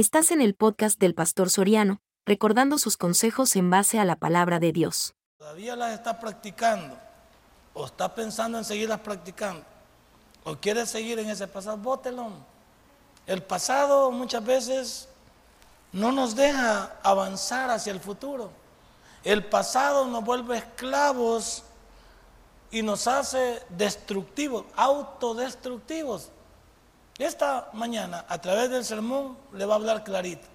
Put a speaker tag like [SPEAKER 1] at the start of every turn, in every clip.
[SPEAKER 1] Estás en el podcast del Pastor Soriano, recordando sus consejos en base a la palabra de Dios.
[SPEAKER 2] Todavía las está practicando, o está pensando en seguirlas practicando, o quiere seguir en ese pasado, bótelo. El pasado muchas veces no nos deja avanzar hacia el futuro. El pasado nos vuelve esclavos y nos hace destructivos, autodestructivos. Esta mañana, a través del sermón, le va a hablar clarito.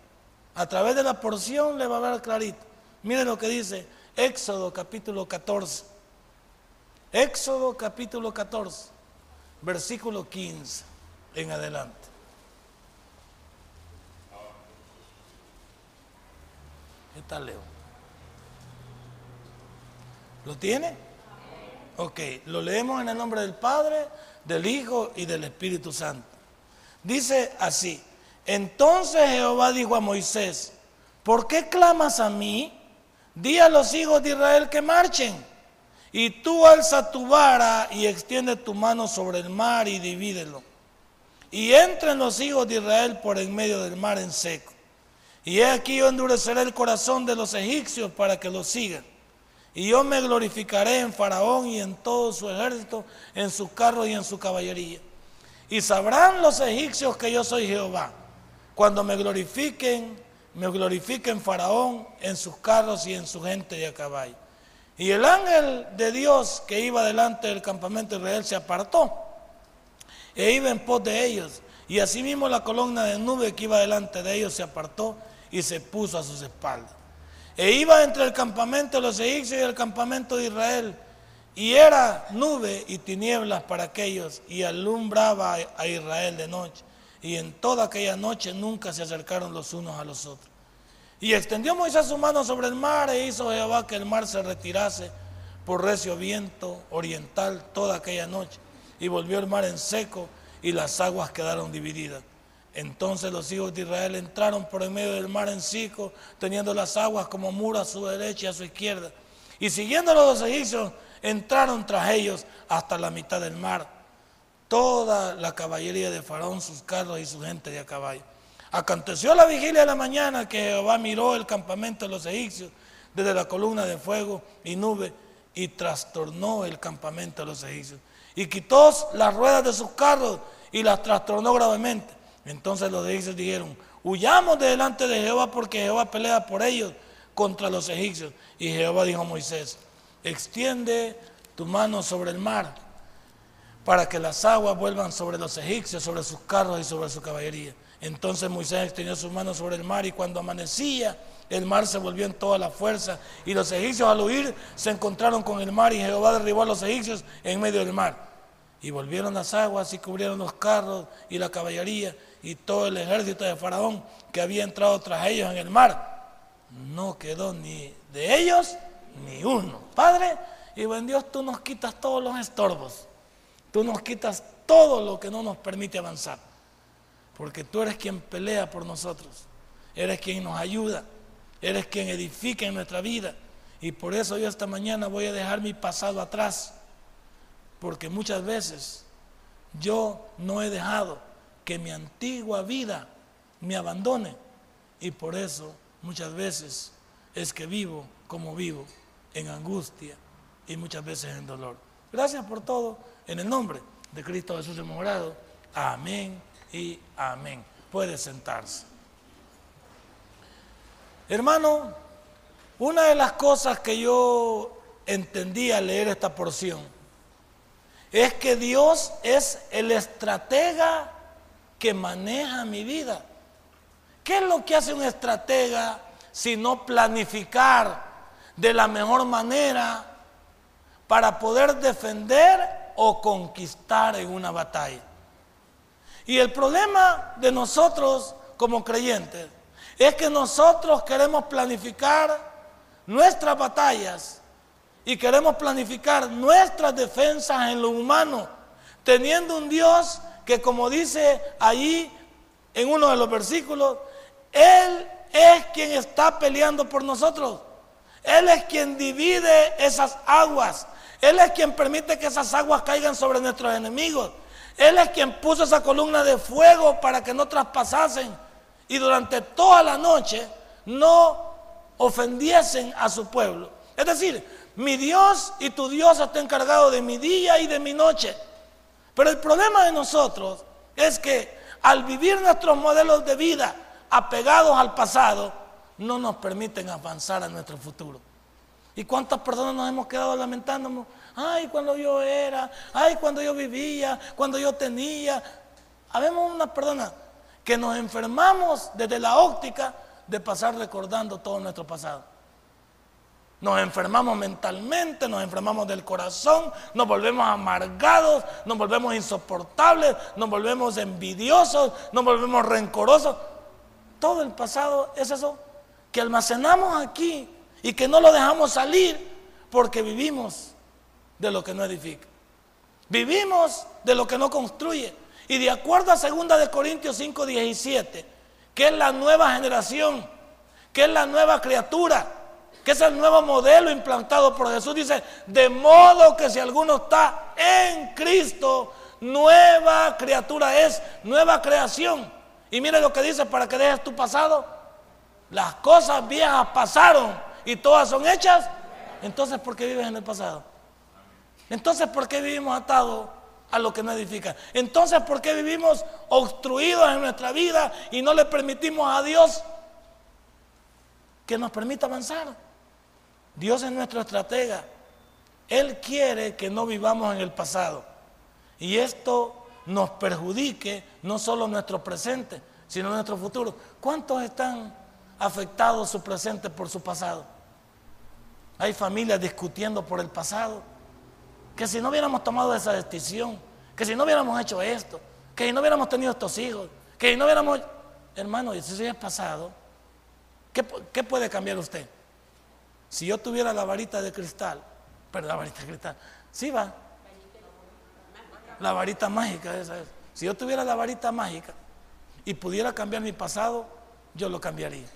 [SPEAKER 2] A través de la porción le va a hablar clarito. Mire lo que dice Éxodo capítulo 14. Éxodo capítulo 14, versículo 15 en adelante. ¿Qué tal, Leo? ¿Lo tiene? Ok, lo leemos en el nombre del Padre, del Hijo y del Espíritu Santo. Dice así, entonces Jehová dijo a Moisés, ¿por qué clamas a mí? Di a los hijos de Israel que marchen. Y tú alza tu vara y extiende tu mano sobre el mar y divídelo. Y entren los hijos de Israel por en medio del mar en seco. Y he aquí yo endureceré el corazón de los egipcios para que los sigan. Y yo me glorificaré en Faraón y en todo su ejército, en sus carros y en su caballería. Y sabrán los egipcios que yo soy Jehová. Cuando me glorifiquen, me glorifiquen Faraón en sus carros y en su gente de a caballo. Y el ángel de Dios que iba delante del campamento de Israel se apartó e iba en pos de ellos. Y asimismo la columna de nube que iba delante de ellos se apartó y se puso a sus espaldas. E iba entre el campamento de los egipcios y el campamento de Israel y era nube y tinieblas para aquellos y alumbraba a Israel de noche. Y en toda aquella noche nunca se acercaron los unos a los otros. Y extendió Moisés su mano sobre el mar e hizo Jehová que el mar se retirase por recio viento oriental toda aquella noche. Y volvió el mar en seco y las aguas quedaron divididas. Entonces los hijos de Israel entraron por en medio del mar en seco, teniendo las aguas como muro a su derecha y a su izquierda. Y siguiendo los egipcios, entraron tras ellos hasta la mitad del mar, toda la caballería de Faraón, sus carros y su gente de a caballo. Aconteció la vigilia de la mañana que Jehová miró el campamento de los egipcios desde la columna de fuego y nube y trastornó el campamento de los egipcios. Y quitó las ruedas de sus carros y las trastornó gravemente. Entonces los egipcios dijeron, huyamos de delante de Jehová porque Jehová pelea por ellos contra los egipcios. Y Jehová dijo a Moisés, extiende tu mano sobre el mar para que las aguas vuelvan sobre los egipcios, sobre sus carros y sobre su caballería. Entonces Moisés extendió sus manos sobre el mar y cuando amanecía, el mar se volvió en toda la fuerza y los egipcios al huir se encontraron con el mar y Jehová derribó a los egipcios en medio del mar. Y volvieron las aguas y cubrieron los carros y la caballería y todo el ejército de Faraón que había entrado tras ellos en el mar. No quedó ni de ellos ni uno. Padre, y buen Dios, tú nos quitas todos los estorbos. Tú nos quitas todo lo que no nos permite avanzar. Porque tú eres quien pelea por nosotros. Eres quien nos ayuda. Eres quien edifica en nuestra vida. Y por eso yo esta mañana voy a dejar mi pasado atrás. Porque muchas veces yo no he dejado que mi antigua vida me abandone. Y por eso muchas veces es que vivo como vivo en angustia y muchas veces en dolor. Gracias por todo. En el nombre de Cristo Jesús hemos orado. Amén y amén. Puede sentarse. Hermano, una de las cosas que yo entendí al leer esta porción es que Dios es el estratega que maneja mi vida. ¿Qué es lo que hace un estratega sino planificar de la mejor manera para poder defender o conquistar en una batalla. Y el problema de nosotros como creyentes es que nosotros queremos planificar nuestras batallas y queremos planificar nuestras defensas en lo humano, teniendo un Dios que como dice ahí en uno de los versículos, Él es quien está peleando por nosotros. Él es quien divide esas aguas. Él es quien permite que esas aguas caigan sobre nuestros enemigos. Él es quien puso esa columna de fuego para que no traspasasen y durante toda la noche no ofendiesen a su pueblo. Es decir, mi Dios y tu Dios está encargado de mi día y de mi noche. Pero el problema de nosotros es que al vivir nuestros modelos de vida apegados al pasado, no nos permiten avanzar a nuestro futuro. ¿Y cuántas personas nos hemos quedado lamentándonos? Ay, cuando yo era, ay, cuando yo vivía, cuando yo tenía. Habemos una persona que nos enfermamos desde la óptica de pasar recordando todo nuestro pasado. Nos enfermamos mentalmente, nos enfermamos del corazón, nos volvemos amargados, nos volvemos insoportables, nos volvemos envidiosos, nos volvemos rencorosos. Todo el pasado es eso que almacenamos aquí y que no lo dejamos salir porque vivimos de lo que no edifica. Vivimos de lo que no construye. Y de acuerdo a 2 de Corintios 5, 17, que es la nueva generación, que es la nueva criatura, que es el nuevo modelo implantado por Jesús. Dice, de modo que si alguno está en Cristo, nueva criatura es, nueva creación. Y mire lo que dice para que dejes tu pasado. Las cosas viejas pasaron y todas son hechas. Entonces, ¿por qué vives en el pasado? Entonces, ¿por qué vivimos atados a lo que no edifica? Entonces, ¿por qué vivimos obstruidos en nuestra vida y no le permitimos a Dios que nos permita avanzar? Dios es nuestro estratega. Él quiere que no vivamos en el pasado. Y esto nos perjudique no solo nuestro presente, sino nuestro futuro. ¿Cuántos están afectados su presente por su pasado? Hay familias discutiendo por el pasado. Que si no hubiéramos tomado esa decisión, que si no hubiéramos hecho esto, que si no hubiéramos tenido estos hijos, que si no hubiéramos... Hermano, si eso ya es pasado, ¿qué, ¿qué puede cambiar usted? Si yo tuviera la varita de cristal, pero la varita de cristal, sí va. La varita mágica esa es. Si yo tuviera la varita mágica y pudiera cambiar mi pasado, yo lo cambiaría.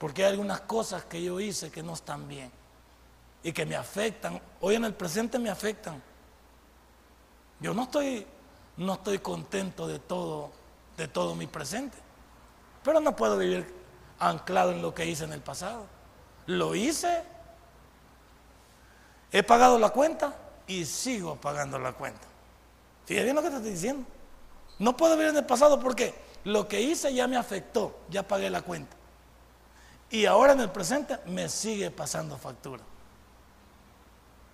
[SPEAKER 2] Porque hay algunas cosas que yo hice que no están bien y que me afectan. Hoy en el presente me afectan. Yo no estoy, no estoy contento de todo, de todo mi presente. Pero no puedo vivir anclado en lo que hice en el pasado. Lo hice, he pagado la cuenta y sigo pagando la cuenta. Fíjate bien lo que te estoy diciendo. No puedo vivir en el pasado porque lo que hice ya me afectó, ya pagué la cuenta. Y ahora en el presente me sigue pasando factura.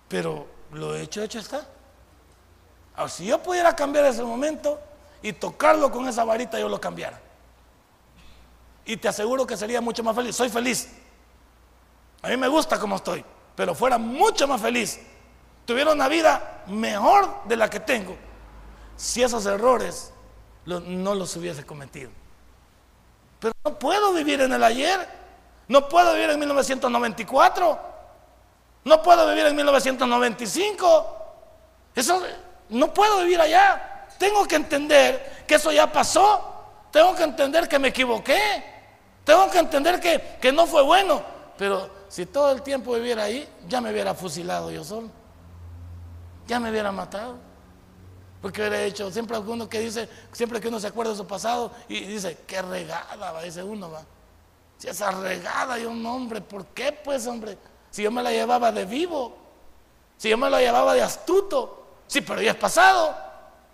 [SPEAKER 2] Pero lo hecho, hecho está. Ahora, si yo pudiera cambiar ese momento y tocarlo con esa varita, yo lo cambiara y te aseguro que sería mucho más feliz. Soy feliz. A mí me gusta como estoy, pero fuera mucho más feliz. Tuviera una vida mejor de la que tengo si esos errores no los hubiese cometido. Pero no puedo vivir en el ayer. No puedo vivir en 1994. No puedo vivir en 1995. Eso no puedo vivir allá. Tengo que entender que eso ya pasó. Tengo que entender que me equivoqué. Tengo que entender que, no fue bueno, pero si todo el tiempo viviera ahí, ya me hubiera fusilado yo solo. Ya me hubiera matado. Porque hubiera hecho, siempre alguno que dice, siempre que uno se acuerda de su pasado y dice, qué regada, va, dice uno, va. Si esa regada y un hombre, ¿por qué pues, hombre? Si yo me la llevaba de vivo, si yo me la llevaba de astuto, sí, pero ya es pasado.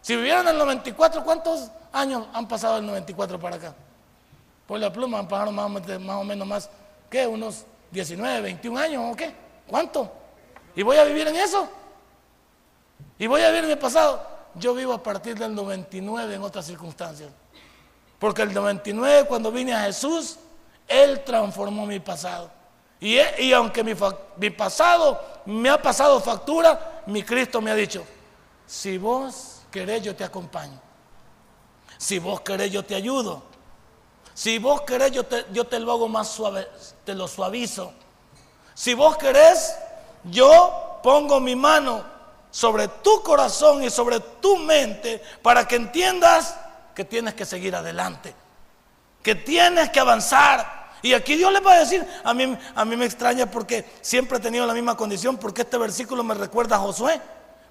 [SPEAKER 2] Si vivieran en el 94, ¿cuántos años han pasado el 94 para acá? Por la pluma han pasado más, o menos más, ¿qué? Unos 19, 21 años o qué? ¿Cuánto? ¿Y voy a vivir en eso? ¿Y voy a vivir en el pasado? Yo vivo a partir del 99 en otras circunstancias. Porque el 99 cuando vine a Jesús, Él transformó mi pasado. Y, y aunque mi, mi pasado me ha pasado factura, mi Cristo me ha dicho, si vos querés yo te acompaño. Si vos querés yo te ayudo. Si vos querés, yo te, yo te lo hago más suave, te lo suavizo. Si vos querés, yo pongo mi mano sobre tu corazón y sobre tu mente para que entiendas que tienes que seguir adelante, que tienes que avanzar. Y aquí Dios le va a decir, a mí, a mí me extraña porque siempre he tenido la misma condición, porque este versículo me recuerda a Josué.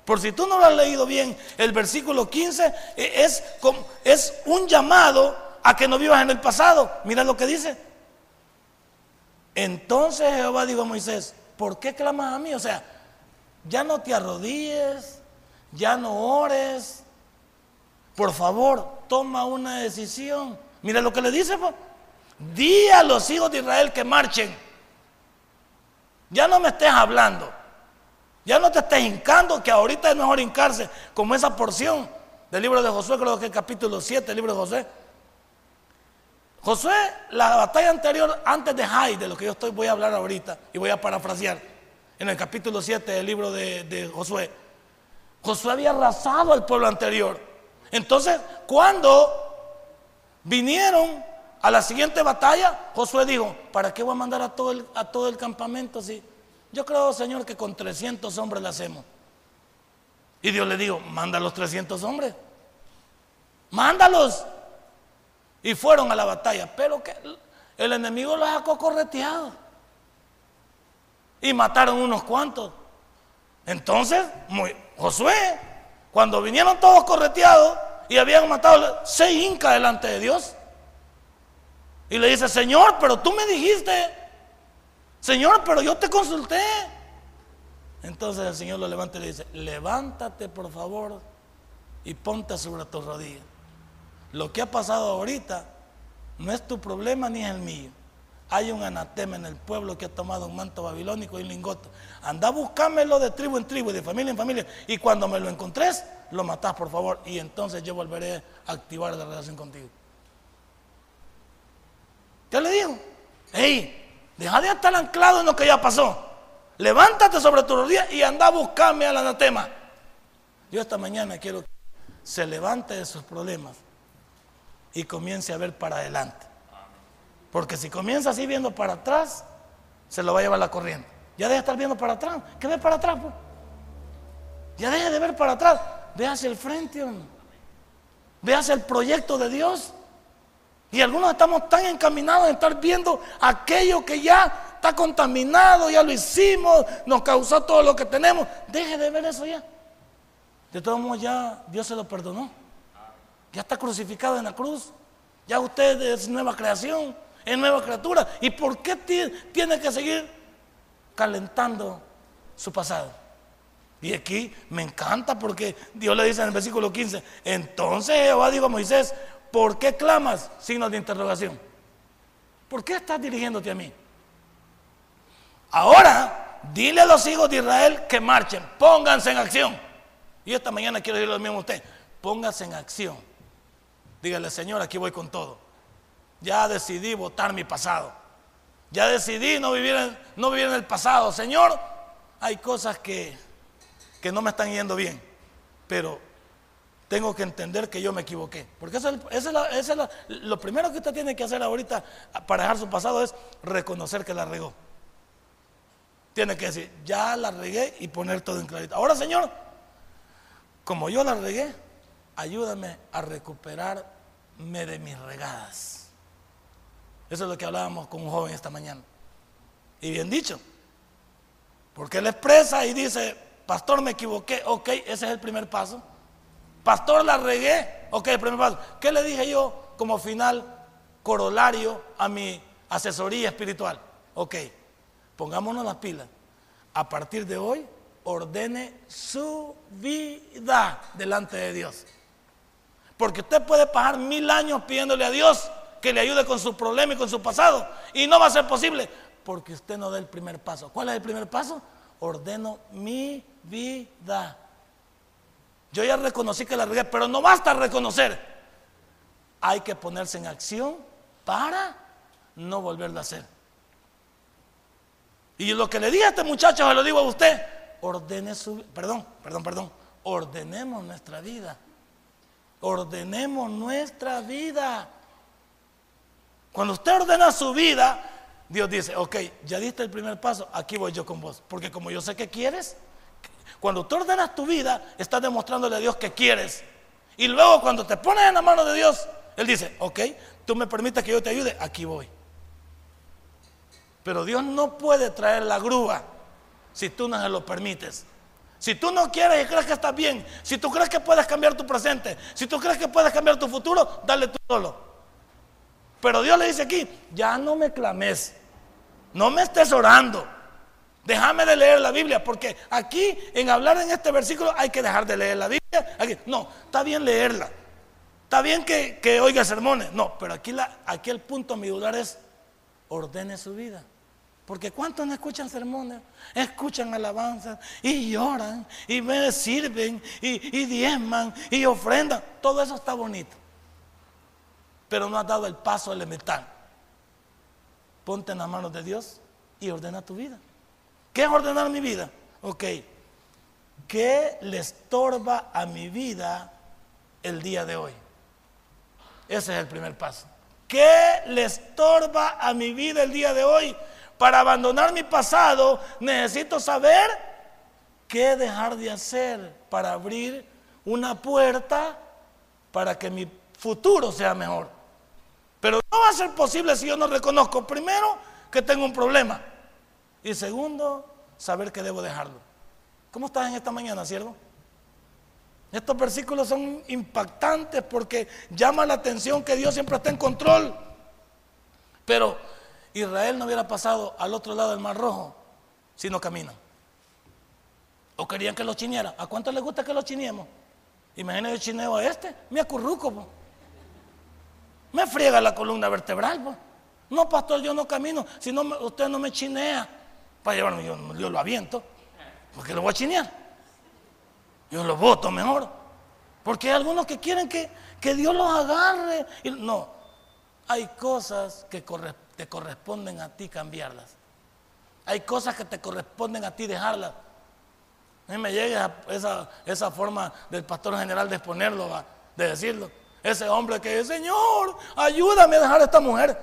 [SPEAKER 2] Por si tú no lo has leído bien, el versículo 15 eh, es, es un llamado a que no vivas en el pasado. Mira lo que dice. Entonces Jehová dijo a Moisés, ¿por qué clamas a mí? O sea, ya no te arrodilles, ya no ores. Por favor, toma una decisión. Mira lo que le dice. Pues. Di a los hijos de Israel que marchen. Ya no me estés hablando. Ya no te estés hincando, que ahorita es mejor hincarse, como esa porción del libro de Josué, creo que es el capítulo 7 del libro de Josué. Josué, la batalla anterior, antes de Jai, de lo que yo estoy, voy a hablar ahorita, y voy a parafrasear, en el capítulo 7 del libro de, de Josué. Josué había arrasado al pueblo anterior. Entonces, cuando vinieron a la siguiente batalla, Josué dijo, ¿para qué voy a mandar a todo el, a todo el campamento así? Yo creo, Señor, que con 300 hombres lo hacemos. Y Dios le dijo, manda a los 300 hombres. Mándalos. Y fueron a la batalla. Pero que el enemigo los sacó correteados. Y mataron unos cuantos. Entonces, Josué, cuando vinieron todos correteados y habían matado seis incas delante de Dios. Y le dice, Señor, pero tú me dijiste Señor, pero yo te consulté. Entonces el Señor lo levanta y le dice, levántate por favor y ponte sobre tus rodillas. Lo que ha pasado ahorita no es tu problema ni es el mío. Hay un anatema en el pueblo que ha tomado un manto babilónico y un lingote. Anda buscámelo de tribu en tribu, de familia en familia. Y cuando me lo encontres, lo matás por favor. Y entonces yo volveré a activar la relación contigo. ¿Qué le digo? ¡Ey! Deja de estar anclado en lo que ya pasó. Levántate sobre tu rodilla y anda a buscarme al anatema. Yo esta mañana quiero que se levante de sus problemas y comience a ver para adelante. Porque si comienza así viendo para atrás, se lo va a llevar la corriente. Ya deja de estar viendo para atrás. ¿Qué ve para atrás? Pues? Ya deja de ver para atrás. Ve hacia el frente. Ve hacia el proyecto de Dios. Y algunos estamos tan encaminados en estar viendo aquello que ya está contaminado, ya lo hicimos, nos causó todo lo que tenemos. Deje de ver eso ya. De todos modos ya Dios se lo perdonó. Ya está crucificado en la cruz. Ya usted es nueva creación, es nueva criatura. ¿Y por qué tiene que seguir calentando su pasado? Y aquí me encanta porque Dios le dice en el versículo 15, entonces Jehová dijo a Moisés, ¿Por qué clamas? Signos de interrogación. ¿Por qué estás dirigiéndote a mí? Ahora, dile a los hijos de Israel que marchen, pónganse en acción. Y esta mañana quiero decirle lo mismo a usted, póngase en acción. Dígale, Señor, aquí voy con todo. Ya decidí votar mi pasado. Ya decidí no vivir en, no vivir el pasado. Señor, hay cosas que, que no me están yendo bien, pero tengo que entender que yo me equivoqué. Porque eso, es, lo primero que usted tiene que hacer ahorita para dejar su pasado es reconocer que la regó. Tiene que decir, ya la regué y poner todo en claridad. Ahora, Señor, como yo la regué, ayúdame a recuperarme de mis regadas. Eso es lo que hablábamos con un joven esta mañana. Y bien dicho. Porque él expresa y dice, pastor, me equivoqué. Ok, ese es el primer paso. Pastor, la regué. Ok, el primer paso. ¿Qué le dije yo como final corolario a mi asesoría espiritual? Ok, pongámonos las pilas. A partir de hoy, ordene su vida delante de Dios. Porque usted puede pasar mil años pidiéndole a Dios que le ayude con su problema y con su pasado. Y no va a ser posible porque usted no da el primer paso. ¿Cuál es el primer paso? Ordeno mi vida. Yo ya reconocí que la regué, pero no basta reconocer. Hay que ponerse en acción para no volverlo a hacer. Y lo que le dije a este muchacho, se lo digo a usted, ordene su, perdón, perdón, perdón, ordenemos nuestra vida. Ordenemos nuestra vida. Cuando usted ordena su vida, Dios dice, ok, ya diste el primer paso, aquí voy yo con vos. Porque como yo sé que quieres, cuando tú ordenas tu vida, estás demostrándole a Dios que quieres. Y luego cuando te pones en la mano de Dios, Él dice, ok, tú me permites que yo te ayude, aquí voy. Pero Dios no puede traer la grúa si tú no se lo permites. Si tú no quieres y crees que estás bien, si tú crees que puedes cambiar tu presente, si tú crees que puedes cambiar tu futuro, dale tú solo. Pero Dios le dice aquí, ya no me clames, no me estés orando, déjame de leer la Biblia, porque aquí en hablar en este versículo hay que dejar de leer la Biblia. no, está bien leerla, está bien que, oiga sermones, no, pero aquí, aquí el punto mi dudar es, ordene su vida. Porque ¿cuántos no escuchan sermones? Escuchan alabanzas y lloran y me sirven y, diezman y ofrendan. Todo eso está bonito. Pero no has dado el paso elemental. Ponte en las manos de Dios y ordena tu vida. ¿Qué es ordenar mi vida? Ok. ¿Qué le estorba a mi vida el día de hoy? Ese es el primer paso. ¿Qué le estorba a mi vida el día de hoy? Para abandonar mi pasado necesito saber qué dejar de hacer para abrir una puerta para que mi futuro sea mejor. Pero no va a ser posible si yo no reconozco, primero, que tengo un problema. Y segundo, saber que debo dejarlo. ¿Cómo estás en esta mañana, siervo? Estos versículos son impactantes porque llama la atención que Dios siempre está en control. Pero Israel no hubiera pasado al otro lado del Mar Rojo si no caminan. O querían que lo chiniera. ¿A cuánto les gusta que lo chiniemos? Imagínate yo chineo a este, me acurruco. Me friega la columna vertebral. No, pastor, yo no camino. Si no, usted no me chinea para llevarme, yo, lo aviento. Porque lo voy a chinear. Yo lo voto mejor. Porque hay algunos que quieren que, que Dios los agarre. no, hay cosas que te corresponden a ti cambiarlas. Hay cosas que te corresponden a ti dejarlas. A mí me llega esa, esa forma del pastor general de exponerlo, de decirlo. Ese hombre que dice, Señor, ayúdame a dejar a esta mujer.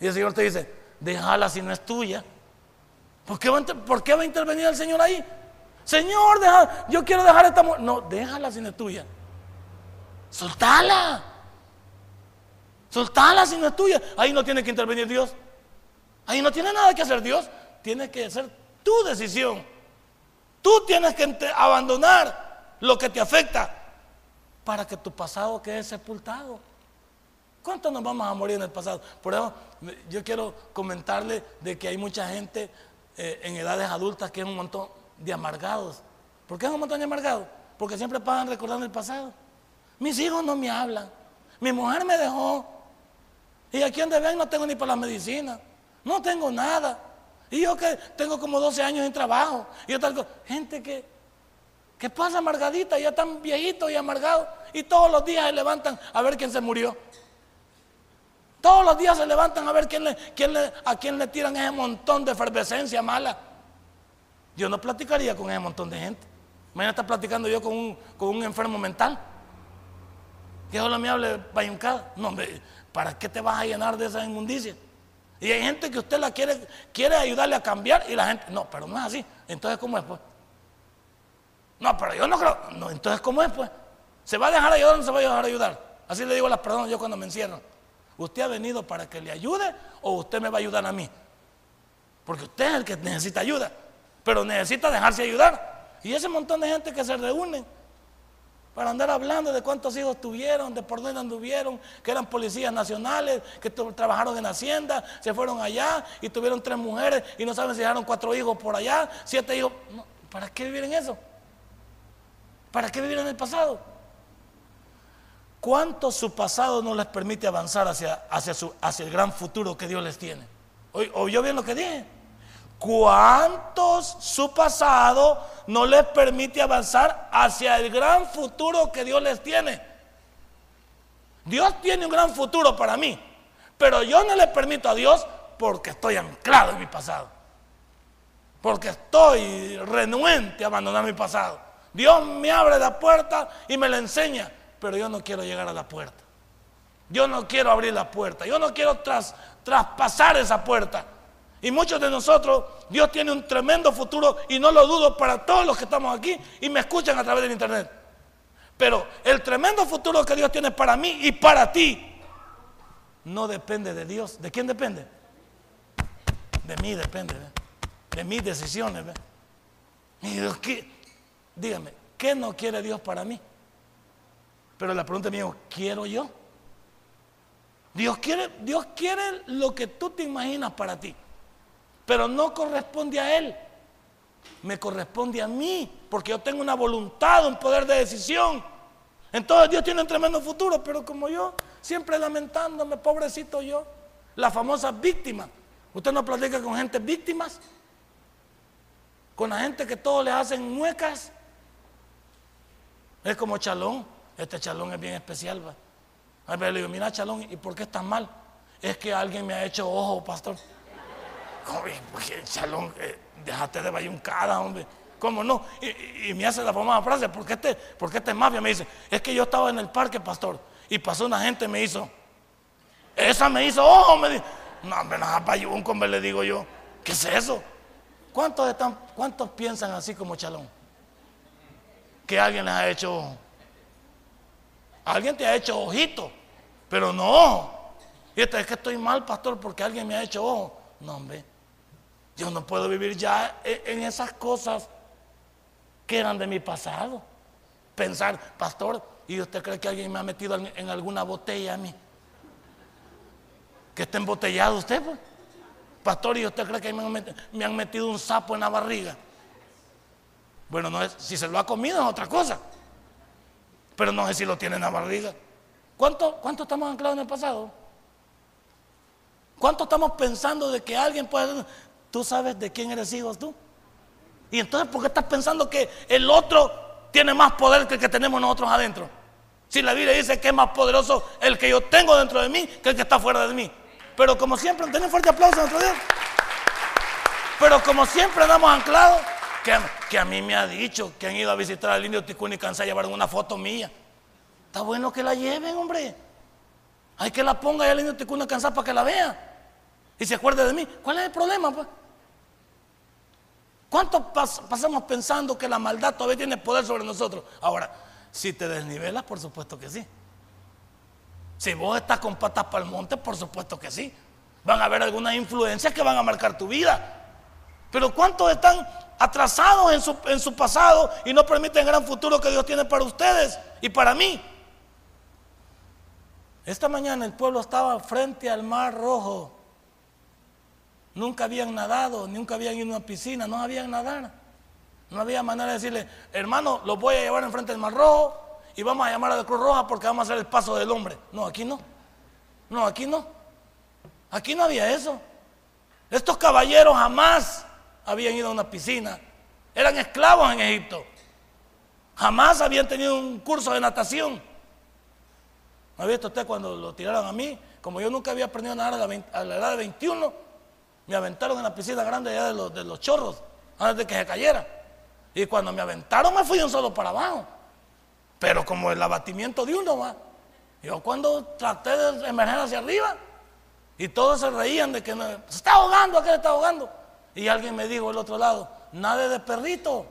[SPEAKER 2] Y el Señor te dice, déjala si no es tuya. ¿Por qué, va a, ¿Por qué va a intervenir el Señor ahí? Señor, yo quiero dejar a esta mujer. No, déjala si no es tuya. Soltala. Soltala si no es tuya. Ahí no tiene que intervenir Dios. Ahí no tiene nada que hacer Dios. Tiene que ser tu decisión. Tú tienes que abandonar lo que te afecta para que tu pasado quede sepultado. ¿Cuántos nos vamos a morir en el pasado? Por eso yo quiero comentarle de que hay mucha gente eh, en edades adultas que es un montón de amargados. ¿Por qué es un montón de amargados? Porque siempre pasan recordando el pasado. Mis hijos no me hablan. Mi mujer me dejó. Y aquí donde ven no tengo ni para la medicina. No tengo nada. Y yo que tengo como 12 años en trabajo. Y yo gente que, que pasa amargadita, ya tan viejito y amargado Y todos los días se levantan a ver quién se murió. Todos los días se levantan a ver quién le, quién le, a quién le tiran ese montón de efervescencia mala. Yo no platicaría con ese montón de gente. Mañana está platicando yo con un, con un enfermo mental. Que solo me hable bayuncada. No, hombre, ¿Para qué te vas a llenar de esa inmundicia? Y hay gente que usted la quiere, quiere ayudarle a cambiar y la gente, no, pero no es así. Entonces, ¿cómo es pues? No, pero yo no creo. No, entonces, ¿cómo es pues? ¿Se va a dejar ayudar o no se va a dejar ayudar? Así le digo a las personas yo cuando me encierro. ¿Usted ha venido para que le ayude o usted me va a ayudar a mí? Porque usted es el que necesita ayuda, pero necesita dejarse ayudar. Y ese montón de gente que se reúnen para andar hablando de cuántos hijos tuvieron, de por dónde anduvieron, que eran policías nacionales, que trabajaron en Hacienda, se fueron allá y tuvieron tres mujeres y no saben si dejaron cuatro hijos por allá, siete hijos. ¿Para qué vivir en eso? ¿Para qué vivir en el pasado? ¿Cuánto su pasado no les permite avanzar hacia, hacia, su, hacia el gran futuro que Dios les tiene? ¿Oyó bien lo que dije? ¿Cuántos su pasado no les permite avanzar hacia el gran futuro que Dios les tiene? Dios tiene un gran futuro para mí, pero yo no le permito a Dios porque estoy anclado en mi pasado, porque estoy renuente a abandonar mi pasado. Dios me abre la puerta y me la enseña, pero yo no quiero llegar a la puerta. Yo no quiero abrir la puerta, yo no quiero traspasar esa puerta. Y muchos de nosotros, Dios tiene un tremendo futuro y no lo dudo para todos los que estamos aquí y me escuchan a través del internet. Pero el tremendo futuro que Dios tiene para mí y para ti no depende de Dios. ¿De quién depende? De mí depende, de mis decisiones. Y dígame, ¿qué no quiere Dios para mí? Pero la pregunta mía, ¿quiero yo? Dios quiere, Dios quiere lo que tú te imaginas para ti, pero no corresponde a Él, me corresponde a mí, porque yo tengo una voluntad, un poder de decisión. Entonces Dios tiene un tremendo futuro, pero como yo, siempre lamentándome, pobrecito yo, la famosa víctima. ¿Usted no platica con gente víctimas? Con la gente que todos le hacen muecas. Es como Chalón. Este Chalón es bien especial. ¿va? A ver, le digo, mira Chalón, ¿y por qué estás mal? Es que alguien me ha hecho ojo, pastor. Porque Chalón, eh, déjate de bayuncada, hombre. ¿Cómo no? Y, me hace la famosa frase, ¿por qué, este, ¿por este mafia? Me dice, es que yo estaba en el parque, pastor, y pasó una gente y me hizo, esa me hizo ojo, me dice, no, hombre, nada, payunco, me le digo yo, ¿qué es eso? ¿Cuántos, están, ¿Cuántos piensan así como Chalón? Que alguien les ha hecho. Alguien te ha hecho ojito, pero no Y este, es que estoy mal, pastor, porque alguien me ha hecho ojo. No, hombre. Yo no puedo vivir ya en esas cosas que eran de mi pasado. Pensar, pastor, ¿y usted cree que alguien me ha metido en, alguna botella a mí? Que esté embotellado usted, pues. Pastor, ¿y usted cree que me han, metido, un sapo en la barriga? Bueno, no es, si se lo ha comido es otra cosa. Pero no sé si lo tiene en la barriga. ¿Cuánto, cuánto estamos anclados en el pasado? ¿Cuánto estamos pensando de que alguien puede... ¿Tú sabes de quién eres hijo tú? Y entonces, ¿por qué estás pensando que el otro tiene más poder que el que tenemos nosotros adentro? Si la Biblia dice que es más poderoso el que yo tengo dentro de mí que el que está fuera de mí. Pero como siempre, un fuerte aplauso a nuestro Dios. Pero como siempre andamos anclados, que, a mí me ha dicho que han ido a visitar al indio Ticún y Cansá llevaron una foto mía. Está bueno que la lleven, hombre. Hay que la ponga ahí al indio Ticún y para que la vea y se acuerde de mí. ¿Cuál es el problema? Pues? ¿Cuánto pasamos pensando que la maldad todavía tiene poder sobre nosotros? Ahora, si te desnivelas, por supuesto que sí. Si vos estás con patas para el monte, por supuesto que sí. Van a haber algunas influencias que van a marcar tu vida. Pero ¿cuántos están atrasados en su, en su pasado y no permiten el gran futuro que Dios tiene para ustedes y para mí? Esta mañana el pueblo estaba frente al mar rojo Nunca habían nadado, nunca habían ido a una piscina, no habían nadar. No había manera de decirle, hermano, los voy a llevar enfrente del Mar Rojo y vamos a llamar a la Cruz Roja porque vamos a hacer el paso del hombre. No, aquí no. No, aquí no. Aquí no había eso. Estos caballeros jamás habían ido a una piscina. Eran esclavos en Egipto. Jamás habían tenido un curso de natación. ¿No ha visto usted cuando lo tiraron a mí? Como yo nunca había aprendido a nadar a la, edad de 21, me aventaron en la piscina grande allá de los, de los chorros, antes de que se cayera. Y cuando me aventaron me fui un solo para abajo. Pero como el abatimiento de uno va. Yo cuando traté de emerger hacia arriba, y todos se reían de que se está ahogando, aquel está ahogando. Y alguien me dijo al otro lado, nade de perrito,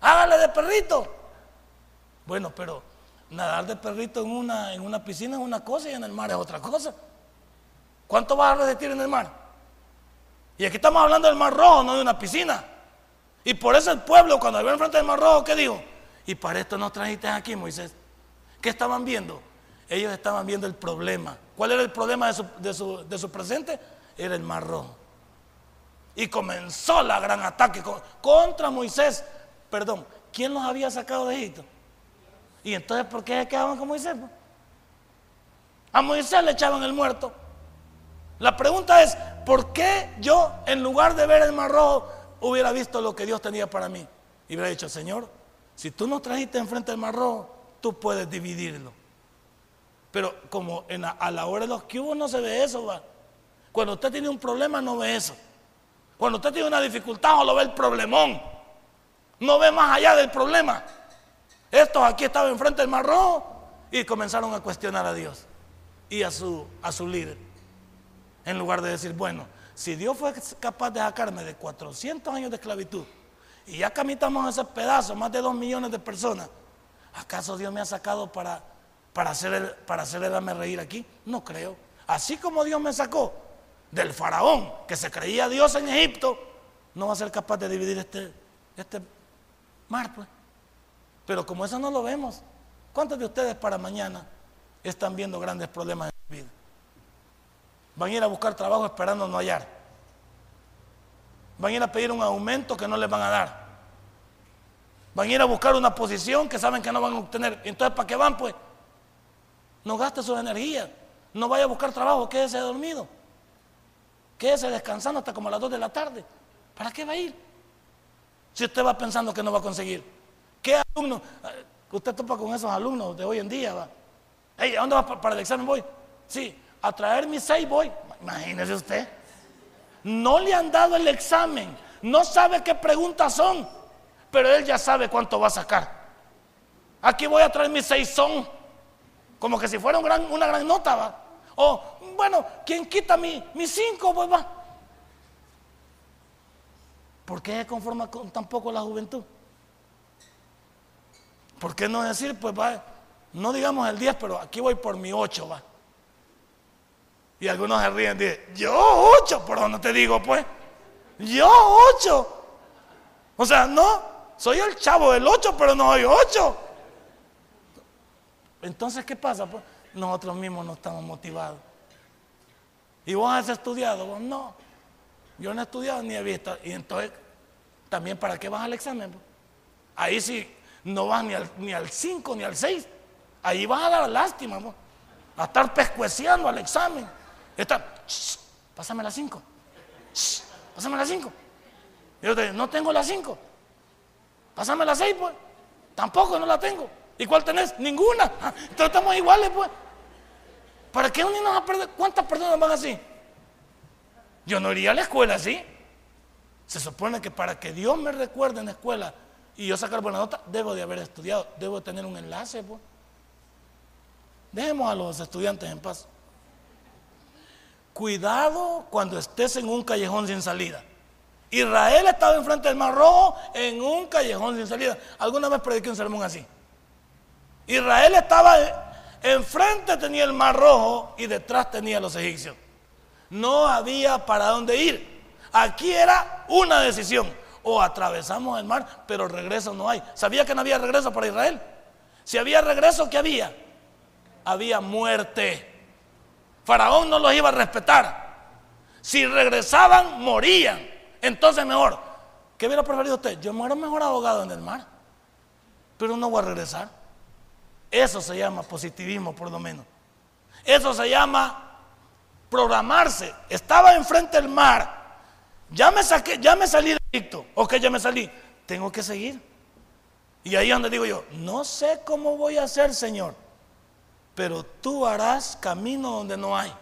[SPEAKER 2] hágale de perrito. Bueno, pero nadar de perrito en una, en una piscina es una cosa y en el mar es otra cosa. ¿Cuánto vas a resistir en el mar? Y aquí estamos hablando del Mar Rojo, no de una piscina. Y por eso el pueblo, cuando vio enfrente del Mar Rojo, ¿qué dijo? Y para esto nos trajiste aquí, Moisés. ¿Qué estaban viendo? Ellos estaban viendo el problema. ¿Cuál era el problema de su, presente? Era el Mar Rojo. Y comenzó la gran ataque contra Moisés. Perdón, ¿quién los había sacado de Egipto? Y entonces, ¿por qué se quedaban con Moisés? A Moisés le echaban el muerto. La pregunta es, ¿por qué yo en lugar de ver el mar rojo hubiera visto lo que Dios tenía para mí? Y hubiera dicho, Señor, si tú no trajiste enfrente el mar rojo, tú puedes dividirlo. Pero como a la hora de los cubos no se ve eso. Cuando usted tiene un problema no ve eso. Cuando usted tiene una dificultad o lo ve el problemón. No ve más allá del problema. Estos aquí estaban enfrente del mar rojo y comenzaron a cuestionar a Dios y a su, a su líder. En lugar de decir, bueno, si Dios fue capaz de sacarme de 400 años de esclavitud y ya camitamos ese pedazo, más de 2 millones de personas, ¿acaso Dios me ha sacado para, para, hacer para hacerle reír aquí? No creo. Así como Dios me sacó del faraón que se creía Dios en Egipto, no va a ser capaz de dividir este, este mar, pues. Pero como eso no lo vemos, ¿cuántos de ustedes para mañana están viendo grandes problemas en su vida? Van a ir a buscar trabajo esperando no hallar. Van a ir a pedir un aumento que no les van a dar. Van a ir a buscar una posición que saben que no van a obtener. Entonces, ¿para qué van? Pues no gaste su energía. No vaya a buscar trabajo, quédese dormido. Quédese descansando hasta como a las 2 de la tarde. ¿Para qué va a ir? Si usted va pensando que no va a conseguir. ¿Qué alumno? Eh, usted topa con esos alumnos de hoy en día, va. ¿a dónde va para el examen voy? Sí, a traer mis seis voy. Imagínese usted. No le han dado el examen. No sabe qué preguntas son. Pero él ya sabe cuánto va a sacar. Aquí voy a traer mis seis son. Como que si fuera una gran nota, va. O, bueno, quien quita mi, mis cinco, pues va. ¿Por qué se conforma con tan la juventud? ¿Por qué no decir, pues va, no digamos el 10, pero aquí voy por mi 8, va? Y algunos se ríen dicen, yo 8, pero no te digo, pues, yo 8. O sea, no, soy el chavo del 8, pero no soy 8. Entonces, ¿qué pasa? Pues nosotros mismos no estamos motivados. ¿Y vos has estudiado? Vos no. Yo no he estudiado ni he visto. Y entonces, también, ¿para qué vas al examen? Ahí sí, no vas ni al, ni al 5 ni al 6. Ahí vas a dar lástima, a estar pescueciando al examen. Estar, pásame la 5. Pásame la 5. Yo te no tengo la 5. Pásame la 6, pues. Tampoco no la tengo. ¿Y cuál tenés? Ninguna. Entonces estamos iguales, pues. ¿Para qué unirnos a perder? ¿Cuántas personas van así? Yo no iría a la escuela así. Se supone que para que Dios me recuerde en la escuela y yo sacar buena nota, debo de haber estudiado, debo de tener un enlace. Pues. Dejemos a los estudiantes en paz. Cuidado cuando estés en un callejón sin salida. Israel estaba enfrente del Mar Rojo en un callejón sin salida. Alguna vez prediqué un sermón así. Israel estaba Enfrente tenía el mar rojo y detrás tenía los egipcios. No había para dónde ir. Aquí era una decisión. O atravesamos el mar, pero regreso no hay. ¿Sabía que no había regreso para Israel? Si había regreso, ¿qué había? Había muerte. Faraón no los iba a respetar. Si regresaban, morían. Entonces mejor. ¿Qué hubiera preferido usted? Yo muero mejor abogado en el mar. Pero no voy a regresar. Eso se llama positivismo, por lo menos. Eso se llama programarse. Estaba enfrente del mar. Ya me saqué, ya me salí de Egipto. Ok, ya me salí. Tengo que seguir. Y ahí donde digo yo, no sé cómo voy a hacer, Señor, pero tú harás camino donde no hay.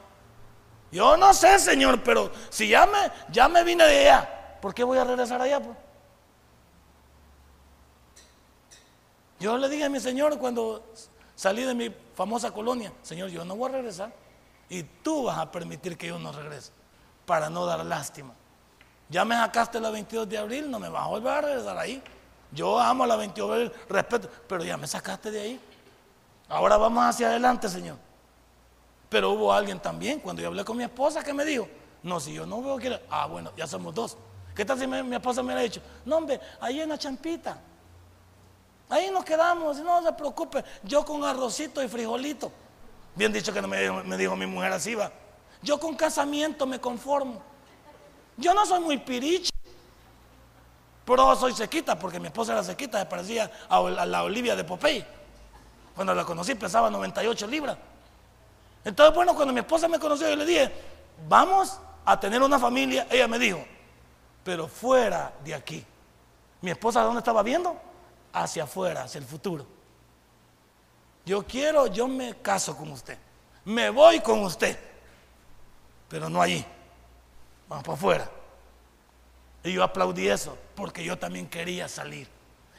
[SPEAKER 2] Yo no sé, Señor, pero si ya me, ya me vine de allá, ¿por qué voy a regresar allá? Pues? Yo le dije a mi Señor cuando salí de mi famosa colonia, Señor, yo no voy a regresar. Y tú vas a permitir que yo no regrese para no dar lástima. Ya me sacaste la 22 de abril, no me vas a volver a regresar ahí. Yo amo la 22 de abril, respeto, pero ya me sacaste de ahí. Ahora vamos hacia adelante, Señor. Pero hubo alguien también, cuando yo hablé con mi esposa, que me dijo, no, si yo no veo que... Ah, bueno, ya somos dos. ¿Qué tal si mi, esposa me ha dicho, no, hombre, ahí en la champita, Ahí nos quedamos, no se preocupe, yo con arrocito y frijolito. Bien dicho que no me, dijo mi mujer así, va. Yo con casamiento me conformo. Yo no soy muy piriche, pero soy sequita, porque mi esposa era sequita, se parecía a, la Olivia de Popeye. Cuando la conocí pesaba 98 libras. Entonces, bueno, cuando mi esposa me conoció, yo le dije, vamos a tener una familia. Ella me dijo, pero fuera de aquí. Mi esposa, ¿dónde estaba viendo? Hacia afuera, hacia el futuro. Yo quiero, yo me caso con usted. Me voy con usted. Pero no allí. Vamos para afuera. Y yo aplaudí eso porque yo también quería salir.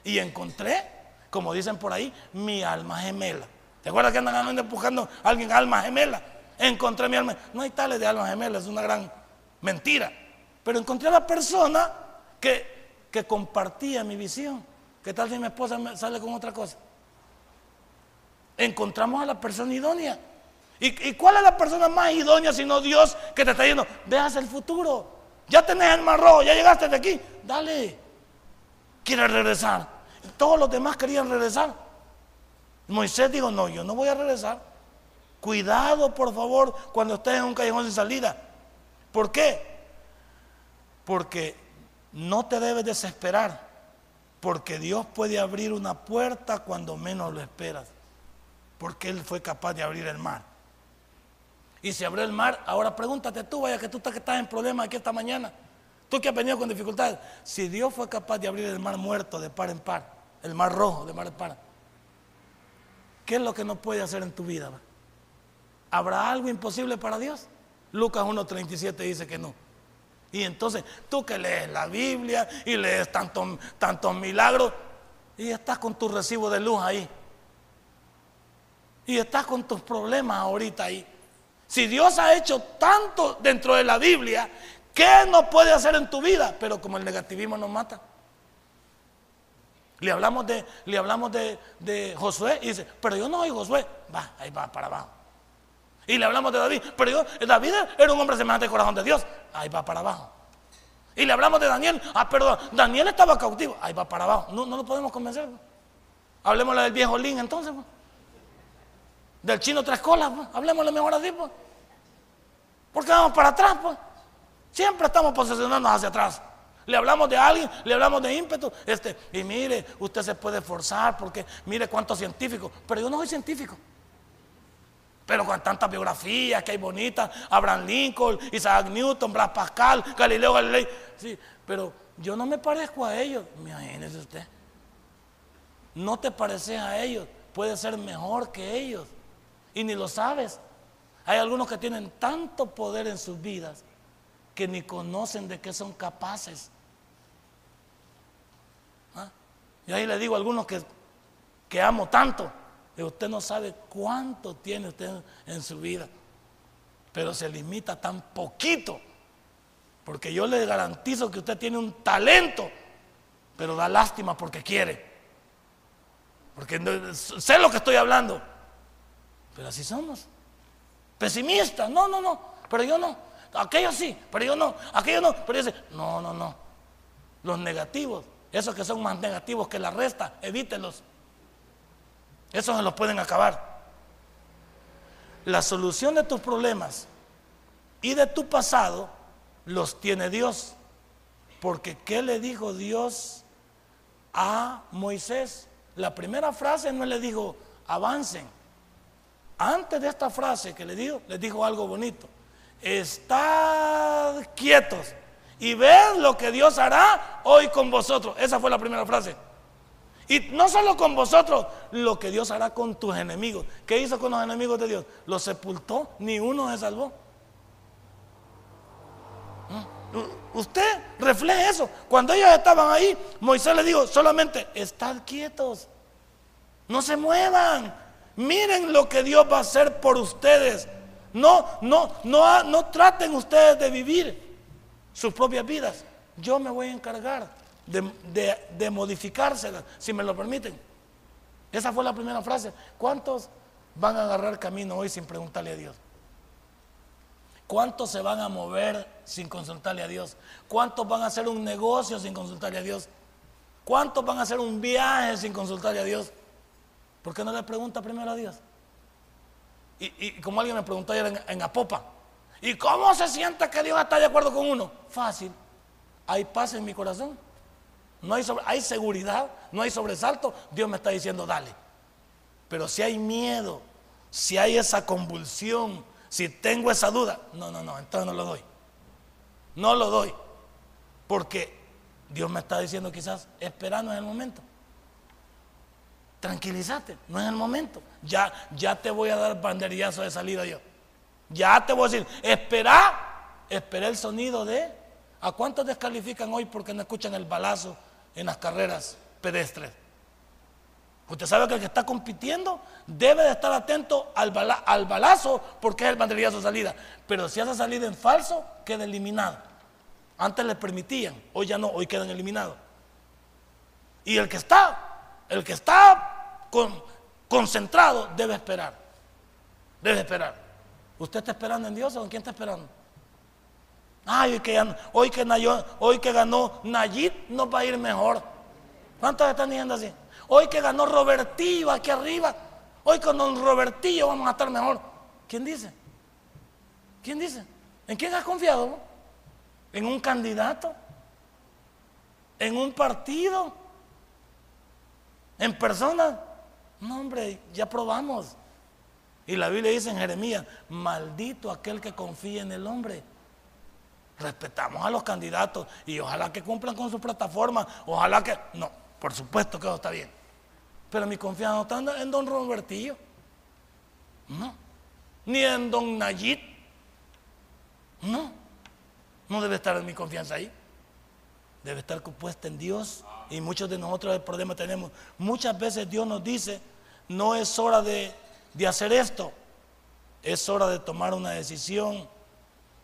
[SPEAKER 2] Y encontré, como dicen por ahí, mi alma gemela. ¿Te acuerdas que andan empujando a alguien alma gemela? Encontré mi alma. No hay tales de alma gemela, es una gran mentira. Pero encontré a la persona que, que compartía mi visión. ¿Qué tal si mi esposa sale con otra cosa? Encontramos a la persona idónea. ¿Y, cuál es la persona más idónea sino Dios que te está diciendo, veas el futuro? Ya tenés el marro, ya llegaste de aquí, dale. Quieres regresar. todos los demás querían regresar. Moisés dijo, no, yo no voy a regresar. Cuidado, por favor, cuando estés en un callejón sin salida. ¿Por qué? Porque no te debes desesperar, porque Dios puede abrir una puerta cuando menos lo esperas, porque Él fue capaz de abrir el mar. Y se abrió el mar, ahora pregúntate tú, vaya que tú estás, que estás en problemas aquí esta mañana, tú que has venido con dificultades, si Dios fue capaz de abrir el mar muerto de par en par, el mar rojo de par en par, ¿qué es lo que no puede hacer en tu vida? ¿Habrá algo imposible para Dios? Lucas 1.37 dice que no. Y entonces tú que lees la Biblia y lees tantos, tantos milagros y estás con tu recibo de luz ahí. Y estás con tus problemas ahorita ahí. Si Dios ha hecho tanto dentro de la Biblia, ¿qué no puede hacer en tu vida? Pero como el negativismo nos mata. Le hablamos de, le hablamos de, de Josué y dice, pero yo no soy Josué. Va, ahí va para abajo. Y le hablamos de David, pero David era un hombre semejante al corazón de Dios. Ahí va para abajo. Y le hablamos de Daniel, ah, perdón, Daniel estaba cautivo. Ahí va para abajo. No, no lo podemos convencer. Hablemos del viejo Lin entonces. Pues. Del chino tres colas, pues. hablemosle mejor así. Pues. Porque vamos para atrás, pues. Siempre estamos posicionándonos hacia atrás. Le hablamos de alguien, le hablamos de ímpetu. Este, y mire, usted se puede forzar porque mire cuántos científicos. Pero yo no soy científico. Pero con tantas biografías que hay bonitas, Abraham Lincoln, Isaac Newton, Blas Pascal, Galileo Galilei. Sí, pero yo no me parezco a ellos. Imagínese usted. No te pareces a ellos. Puedes ser mejor que ellos. Y ni lo sabes. Hay algunos que tienen tanto poder en sus vidas que ni conocen de qué son capaces. ¿Ah? Y ahí le digo a algunos que, que amo tanto usted no sabe cuánto tiene usted en su vida, pero se limita tan poquito, porque yo le garantizo que usted tiene un talento, pero da lástima porque quiere, porque sé lo que estoy hablando, pero así somos, pesimistas, no, no, no, pero yo no, aquello sí, pero yo no, aquello no, pero yo sí, no, no, no, los negativos, esos que son más negativos que la resta, evítelos. Eso se los pueden acabar. La solución de tus problemas y de tu pasado los tiene Dios. Porque ¿qué le dijo Dios a Moisés? La primera frase no le dijo, avancen. Antes de esta frase que le dijo, le dijo algo bonito. Estad quietos y ved lo que Dios hará hoy con vosotros. Esa fue la primera frase. Y no solo con vosotros, lo que Dios hará con tus enemigos. ¿Qué hizo con los enemigos de Dios? Los sepultó, ni uno se salvó. ¿Mm? Usted refleje eso. Cuando ellos estaban ahí, Moisés le dijo, solamente estad quietos, no se muevan, miren lo que Dios va a hacer por ustedes. No, no, no, no traten ustedes de vivir sus propias vidas. Yo me voy a encargar de, de, modificárselas, si me lo permiten. Esa fue la primera frase. ¿Cuántos van a agarrar camino hoy sin preguntarle a Dios? ¿Cuántos se van a mover sin consultarle a Dios? ¿Cuántos van a hacer un negocio sin consultarle a Dios? ¿Cuántos van a hacer un viaje sin consultarle a Dios? ¿Por qué no le pregunta primero a Dios? Y, como alguien me preguntó ayer en, en Apopa, ¿y cómo se siente que Dios está de acuerdo con uno? Fácil. Hay paz en mi corazón no hay, hay seguridad, no hay sobresalto, Dios me está diciendo, dale. Pero si hay miedo, si hay esa convulsión, si tengo esa duda, no, no, no, entonces no lo doy. No lo doy. Porque Dios me está diciendo quizás, espera, no es el momento. Tranquilízate, no es el momento. Ya, ya te voy a dar banderillazo de salida yo. Ya te voy a decir, espera, espera el sonido de... ¿A cuántos descalifican hoy porque no escuchan el balazo en las carreras pedestres. Usted sabe que el que está compitiendo debe de estar atento al, balazo porque es el banderillazo de salida. Pero si hace salida en falso, queda eliminado. Antes le permitían, hoy ya no, hoy quedan eliminados. Y el que está, el que está concentrado debe esperar. Debe esperar. ¿Usted está esperando en Dios o en quién está esperando? Ay, hoy que, hoy que, ganó Nayib nos va a ir mejor. ¿Cuántos están diciendo así? Hoy que ganó Robertillo aquí arriba, hoy con don Robertillo vamos a estar mejor. ¿Quién dice? ¿Quién dice? ¿En quién has confiado? ¿En un candidato? ¿En un partido? ¿En personas? No, hombre, ya probamos. Y la Biblia dice en Jeremías, maldito aquel que confía en el hombre. Respetamos a los candidatos y ojalá que cumplan con su plataforma, ojalá que... No, por supuesto que eso está bien. Pero mi confianza no está en don Robertillo. No. Ni en don Nayit. No. No debe estar mi confianza ahí. Debe estar puesta en Dios. Y muchos de nosotros el problema tenemos. Muchas veces Dios nos dice, no es hora de, de hacer esto. Es hora de tomar una decisión.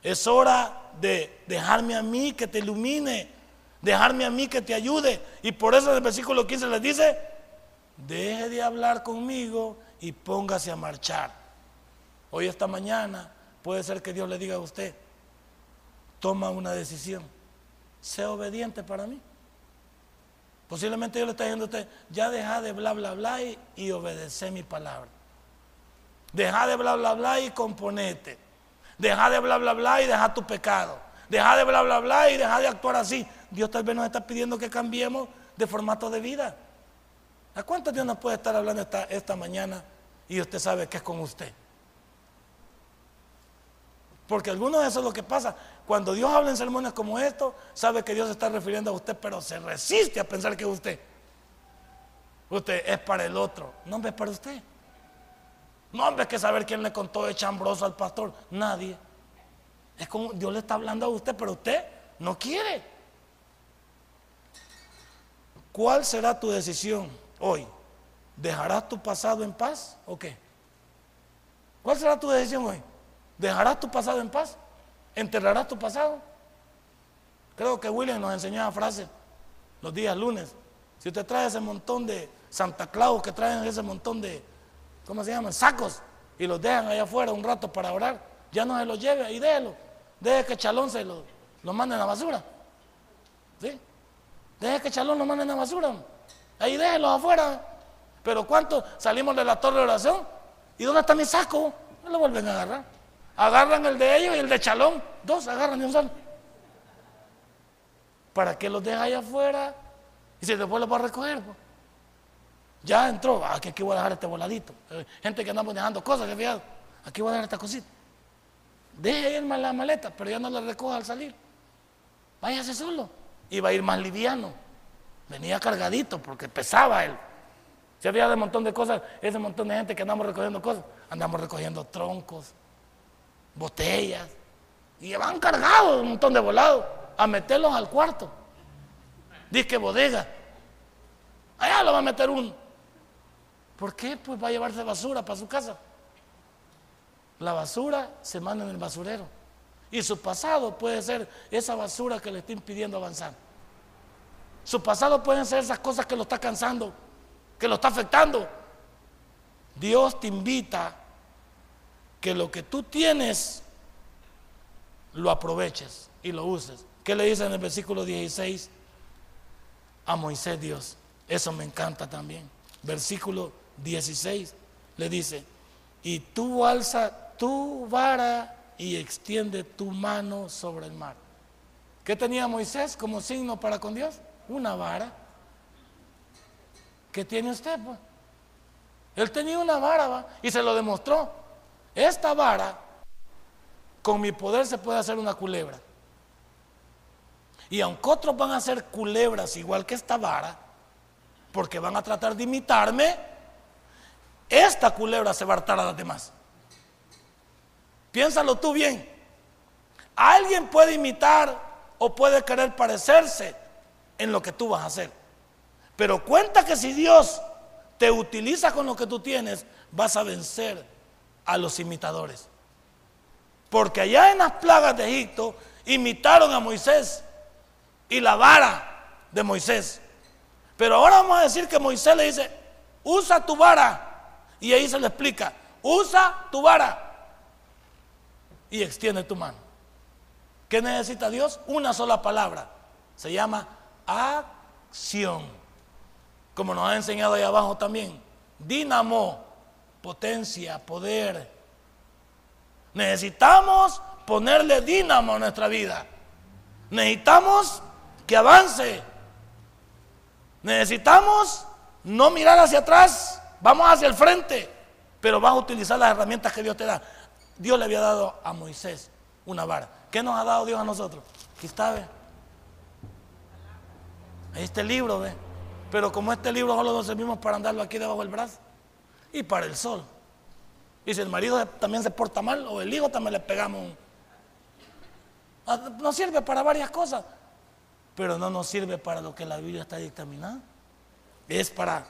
[SPEAKER 2] Es hora de dejarme a mí que te ilumine, dejarme a mí que te ayude. Y por eso en el versículo 15 les dice, deje de hablar conmigo y póngase a marchar. Hoy esta mañana puede ser que Dios le diga a usted, toma una decisión, sea obediente para mí. Posiblemente Dios le está diciendo a usted, ya deja de bla, bla, bla y, y obedece mi palabra. Deja de bla, bla, bla y componete. Deja de bla, bla, bla y deja tu pecado. Deja de bla, bla, bla y deja de actuar así. Dios tal vez nos está pidiendo que cambiemos de formato de vida. ¿A cuántos Dios nos puede estar hablando esta, mañana y usted sabe que es con usted? Porque algunos de eso es lo que pasa. Cuando Dios habla en sermones como estos, sabe que Dios se está refiriendo a usted, pero se resiste a pensar que usted. Usted es para el otro. No, es para usted. No, hombre, que saber quién le contó de chambroso al pastor. Nadie. Es como Dios le está hablando a usted, pero usted no quiere. ¿Cuál será tu decisión hoy? ¿Dejarás tu pasado en paz o qué? ¿Cuál será tu decisión hoy? ¿Dejarás tu pasado en paz? ¿Enterrarás tu pasado? Creo que William nos enseñó la frase los días lunes. Si usted trae ese montón de Santa Claus que traen ese montón de ¿cómo se llaman? Sacos y los dejan allá afuera un rato para orar. Ya no se los lleve y déjelo. Deje que Chalón se lo, lo mande a la basura. ¿Sí? Deje que Chalón lo mande a la basura. Ahí déjenlos afuera. Pero ¿cuántos salimos de la torre de oración? ¿Y dónde está mi saco? No lo vuelven a agarrar. Agarran el de ellos y el de Chalón. Dos agarran y un solo. ¿Para qué los deja allá afuera? Y si después los va a recoger. Pues. Ya entró, ah, aquí voy a dejar este voladito. Eh, gente que andamos dejando cosas, fíjate, aquí voy a dejar esta cosita. Deje ir la maleta, pero ya no la recoja al salir. Váyase solo. Va a ir más liviano. Venía cargadito porque pesaba él. Si había de un montón de cosas, ese montón de gente que andamos recogiendo cosas, andamos recogiendo troncos, botellas, y van cargados un montón de volados a meterlos al cuarto. Dice que bodega. Allá lo va a meter uno. ¿Por qué? Pues va a llevarse basura para su casa. La basura se manda en el basurero. Y su pasado puede ser esa basura que le está impidiendo avanzar. Su pasado pueden ser esas cosas que lo está cansando, que lo está afectando. Dios te invita que lo que tú tienes lo aproveches y lo uses. ¿Qué le dice en el versículo 16 a Moisés Dios? Eso me encanta también. Versículo 16 le dice, y tú alza tu vara y extiende tu mano sobre el mar. ¿Qué tenía Moisés como signo para con Dios? Una vara. ¿Qué tiene usted? Pues? Él tenía una vara y se lo demostró. Esta vara, con mi poder se puede hacer una culebra. Y aunque otros van a hacer culebras igual que esta vara, porque van a tratar de imitarme, esta culebra se va a hartar a las demás. Piénsalo tú bien. Alguien puede imitar o puede querer parecerse en lo que tú vas a hacer. Pero cuenta que si Dios te utiliza con lo que tú tienes, vas a vencer a los imitadores. Porque allá en las plagas de Egipto imitaron a Moisés y la vara de Moisés. Pero ahora vamos a decir que Moisés le dice, usa tu vara y ahí se le explica, usa tu vara y extiende tu mano. ¿Qué necesita Dios? Una sola palabra. Se llama acción. como nos ha enseñado ahí abajo también. Dínamo, potencia, poder. Necesitamos ponerle dínamo a nuestra vida. Necesitamos que avance. Necesitamos no mirar hacia atrás, vamos hacia el frente, pero vas a utilizar las herramientas que Dios te da. Dios le había dado a Moisés una vara. ¿Qué nos ha dado Dios a nosotros? Aquí está, ve. Este libro, ve. Pero como este libro solo lo servimos para andarlo aquí debajo del brazo y para el sol. Y si el marido también se porta mal o el hijo también le pegamos un... Ah, nos sirve para varias cosas, pero no nos sirve para lo que la Biblia está dictaminando. Es para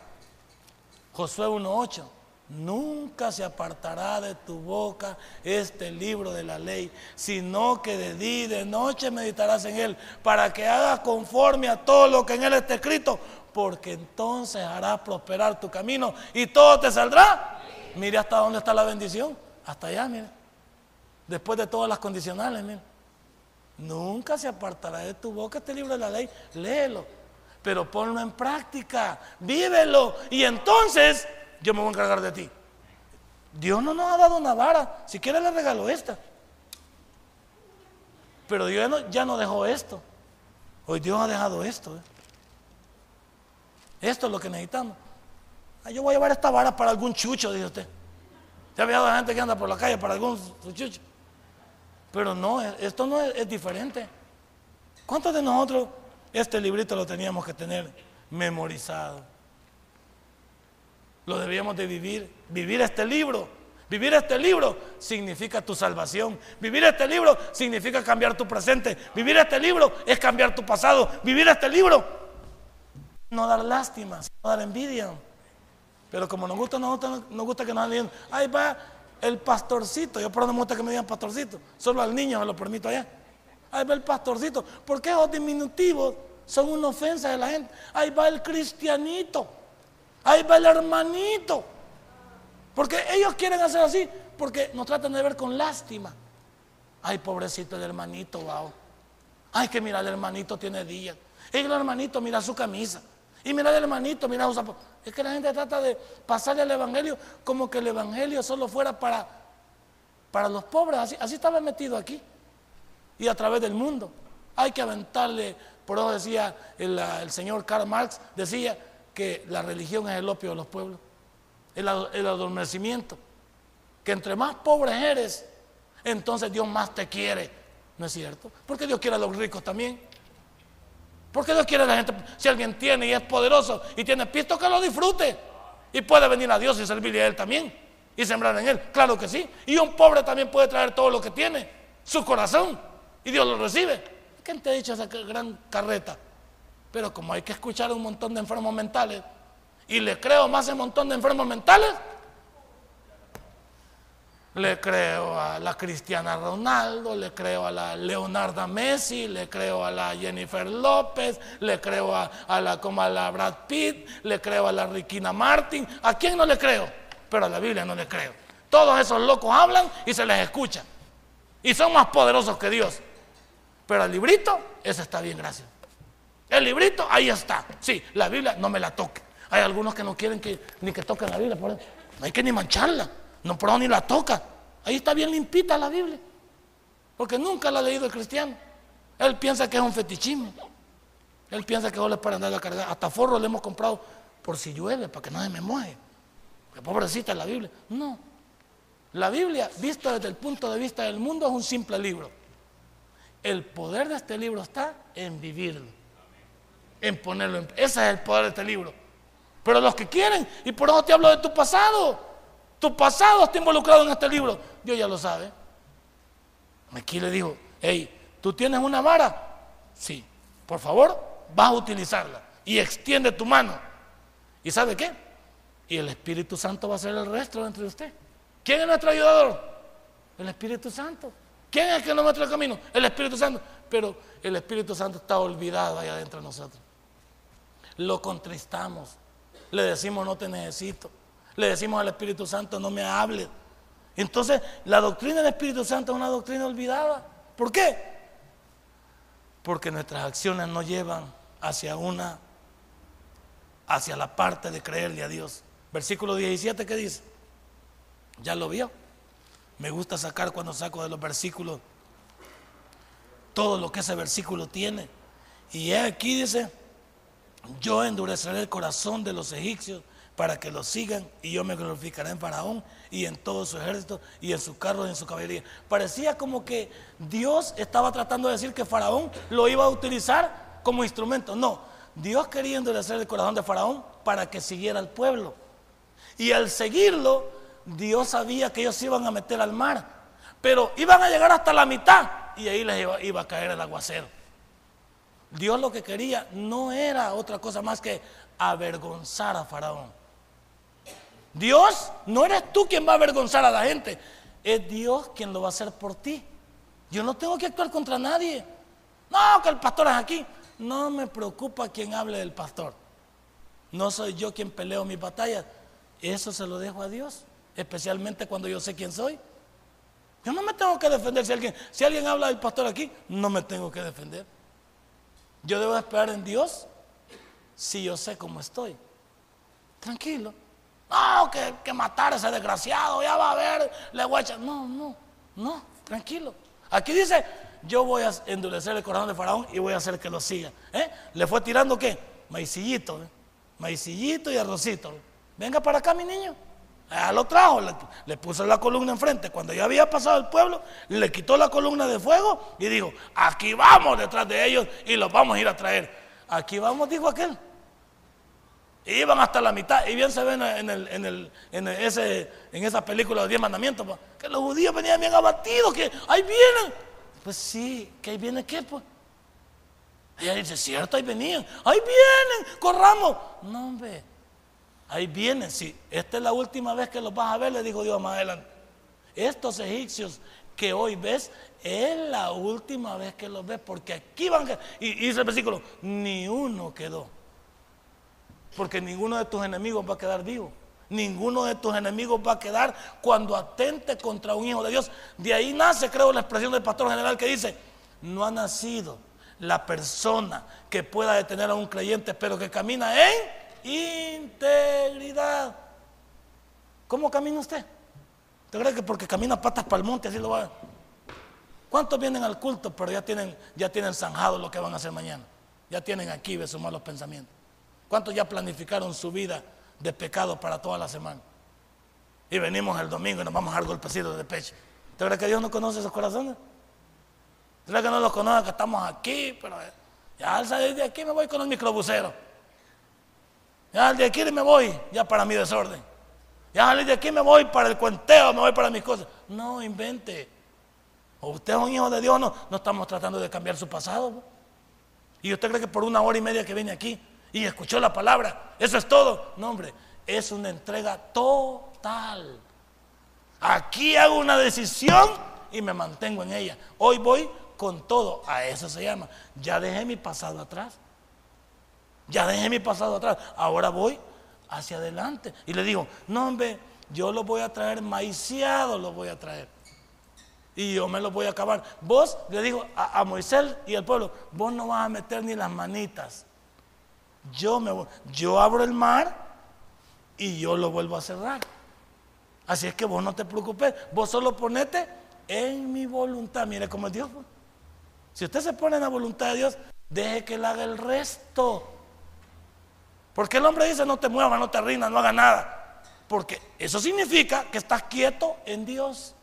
[SPEAKER 2] Josué 1.8. Nunca se apartará de tu boca este libro de la ley, sino que de día y de noche meditarás en él, para que hagas conforme a todo lo que en él está escrito, porque entonces hará prosperar tu camino y todo te saldrá. Mire hasta dónde está la bendición, hasta allá, mire. Después de todas las condicionales, mire. Nunca se apartará de tu boca este libro de la ley, léelo, pero ponlo en práctica, vívelo y entonces yo me voy a encargar de ti. Dios no nos ha dado una vara, si quiere le regalo esta. Pero Dios ya no, dejó esto. Hoy Dios ha dejado esto. ¿eh? Esto es lo que necesitamos. Yo voy a llevar esta vara para algún chucho, dice usted. Ya había gente que anda por la calle para algún chucho. Pero no, esto no es diferente. ¿Cuántos de nosotros este librito lo teníamos que tener memorizado? Lo debíamos de vivir. Vivir este libro. Vivir este libro significa tu salvación. Vivir este libro significa cambiar tu presente. Vivir este libro es cambiar tu pasado. Vivir este libro no dar lástima, no dar envidia. Pero como nos gusta, nos gusta, nos gusta que nos digan, ahí va el pastorcito. Yo por no me gusta que me digan pastorcito. Solo al niño me lo permito allá. Ahí va el pastorcito. Porque esos diminutivos son una ofensa de la gente. Ahí va el cristianito. Ahí va el hermanito. Porque ellos quieren hacer así, porque nos tratan de ver con lástima. Ay, pobrecito el hermanito, wow. Ay, que mira, el hermanito tiene días. El hermanito mira su camisa. Y mira el hermanito, mira sus zapatos. Es que la gente trata de pasarle al evangelio como que el evangelio solo fuera para, para los pobres. Así estaba metido aquí. Y a través del mundo. Hay que aventarle, por eso decía el, el señor Karl Marx, decía, que la religión es el opio de los pueblos, el, adormecimiento. Que entre más pobres eres, entonces Dios más te quiere. ¿No es cierto? Porque Dios quiere a los ricos también. Porque Dios quiere a la gente. Si alguien tiene y es poderoso y tiene pisto, que lo disfrute. Y puede venir a Dios y servirle a Él también. Y sembrar en Él. Claro que sí. Y un pobre también puede traer todo lo que tiene. Su corazón. Y Dios lo recibe. ¿Quién te ha dicho esa gran carreta? Pero como hay que escuchar a un montón de enfermos mentales, y le creo más a un montón de enfermos mentales, le creo a la Cristiana Ronaldo, le creo a la Leonarda Messi, le creo a la Jennifer López, le creo a, la como a la Brad Pitt, le creo a la Riquina Martin. ¿A quién no le creo? Pero a la Biblia no le creo. Todos esos locos hablan y se les escucha. Y son más poderosos que Dios. Pero al librito, ese está bien, gracias. El librito, ahí está. Sí, la Biblia no me la toque. Hay algunos que no quieren que, ni que toquen la Biblia. Por No hay que ni mancharla. No, pero ni la toca. Ahí está bien limpita la Biblia. Porque nunca la ha leído el cristiano. Él piensa que es un fetichismo. Él piensa que es para andar a cargar. Hasta forro le hemos comprado por si llueve, para que se me moje. Que pobrecita la Biblia. No. La Biblia, vista desde el punto de vista del mundo, es un simple libro. El poder de este libro está en vivirlo en ponerlo en... Ese es el poder de este libro. Pero los que quieren, y por eso te hablo de tu pasado. Tu pasado está involucrado en este libro. Dios ya lo sabe. Aquí le dijo, hey, ¿tú tienes una vara? Sí. Por favor, vas a utilizarla. Y extiende tu mano. ¿Y sabe qué? Y el Espíritu Santo va a ser el resto entre usted. ¿Quién es nuestro ayudador? El Espíritu Santo. ¿Quién es el que nos muestra el camino? El Espíritu Santo. Pero el Espíritu Santo está olvidado allá adentro de nosotros lo contristamos. Le decimos, no te necesito. Le decimos al Espíritu Santo, no me hables. Entonces, la doctrina del Espíritu Santo es una doctrina olvidada. ¿Por qué? Porque nuestras acciones no llevan hacia una hacia la parte de creerle a Dios. Versículo 17, ¿qué dice? ¿Ya lo vio? Me gusta sacar cuando saco de los versículos todo lo que ese versículo tiene. Y aquí dice, yo endureceré el corazón de los egipcios para que lo sigan y yo me glorificaré en Faraón y en todo su ejército y en sus carros y en su caballería. Parecía como que Dios estaba tratando de decir que Faraón lo iba a utilizar como instrumento. No, Dios quería endurecer el corazón de Faraón para que siguiera al pueblo. Y al seguirlo, Dios sabía que ellos iban a meter al mar, pero iban a llegar hasta la mitad y ahí les iba, iba a caer el aguacero. Dios lo que quería no era otra cosa más que avergonzar a Faraón. Dios, no eres tú quien va a avergonzar a la gente, es Dios quien lo va a hacer por ti. Yo no tengo que actuar contra nadie. No, que el pastor es aquí. No me preocupa quien hable del pastor. No soy yo quien peleo mis batallas. Eso se lo dejo a Dios, especialmente cuando yo sé quién soy. Yo no me tengo que defender si alguien, si alguien habla del pastor aquí, no me tengo que defender. Yo debo esperar en Dios si yo sé cómo estoy. Tranquilo. No, que, que matar a ese desgraciado, ya va a ver, le voy a echar. No, no, no, tranquilo. Aquí dice, yo voy a endurecer el corazón de Faraón y voy a hacer que lo siga. ¿Eh? ¿Le fue tirando qué? Maicillito, ¿eh? maicillito y arrocito. Venga para acá, mi niño. Ya lo trajo, le, puso la columna enfrente. Cuando ya había pasado el pueblo, le quitó la columna de fuego y dijo, aquí vamos detrás de ellos y los vamos a ir a traer. Aquí vamos, dijo aquel iban hasta la mitad. Y bien se ven en, el, en, el, en, ese, en esa película de los diez mandamientos, pues, que los judíos venían bien abatidos, que ahí vienen. Pues sí, que ahí viene qué, pues. Ella dice, cierto, ahí venían. Ahí vienen, corramos. No, hombre, ahí vienen. Sí, esta es la última vez que los vas a ver, le dijo Dios más adelante. Estos egipcios que hoy ves, es la última vez que los ves, porque aquí van. Y, y dice el versículo, ni uno quedó. Porque ninguno de tus enemigos va a quedar vivo. Ninguno de tus enemigos va a quedar cuando atente contra un hijo de Dios. De ahí nace, creo, la expresión del pastor general que dice, no ha nacido la persona que pueda detener a un creyente, pero que camina en integridad. ¿Cómo camina usted? ¿Te cree que porque camina patas para el monte así lo va. ¿Cuántos vienen al culto pero ya tienen, ya tienen zanjado lo que van a hacer mañana? Ya tienen aquí de sus malos pensamientos. ¿Cuántos ya planificaron su vida de pecado para toda la semana? Y venimos el domingo y nos vamos a dar golpecitos de pecho. ¿Te crees que Dios no conoce esos corazones? ¿Te crees que no los conoce que estamos aquí? Pero eh, ya al salir de aquí me voy con el microbusero. Ya de aquí me voy ya para mi desorden. Ya de aquí me voy para el cuenteo, me voy para mis cosas. No, invente. Usted es un hijo de Dios, no, no estamos tratando de cambiar su pasado. Y usted cree que por una hora y media que viene aquí y escuchó la palabra. Eso es todo. No, hombre, es una entrega total. Aquí hago una decisión y me mantengo en ella. Hoy voy con todo. A eso se llama. Ya dejé mi pasado atrás. Ya dejé mi pasado atrás. Ahora voy hacia adelante. Y le digo, no, hombre, yo lo voy a traer maiciado, lo voy a traer. Y yo me lo voy a acabar. Vos, le digo a, Moisés y al pueblo, vos no vas a meter ni las manitas yo, me, yo abro el mar y yo lo vuelvo a cerrar. Así es que vos no te preocupes, vos solo ponete en mi voluntad. Mire cómo es Dios. Pues. Si usted se pone en la voluntad de Dios, deje que él haga el resto. Porque el hombre dice, no te muevas, no te rindas, no haga nada. Porque eso significa que estás quieto en Dios.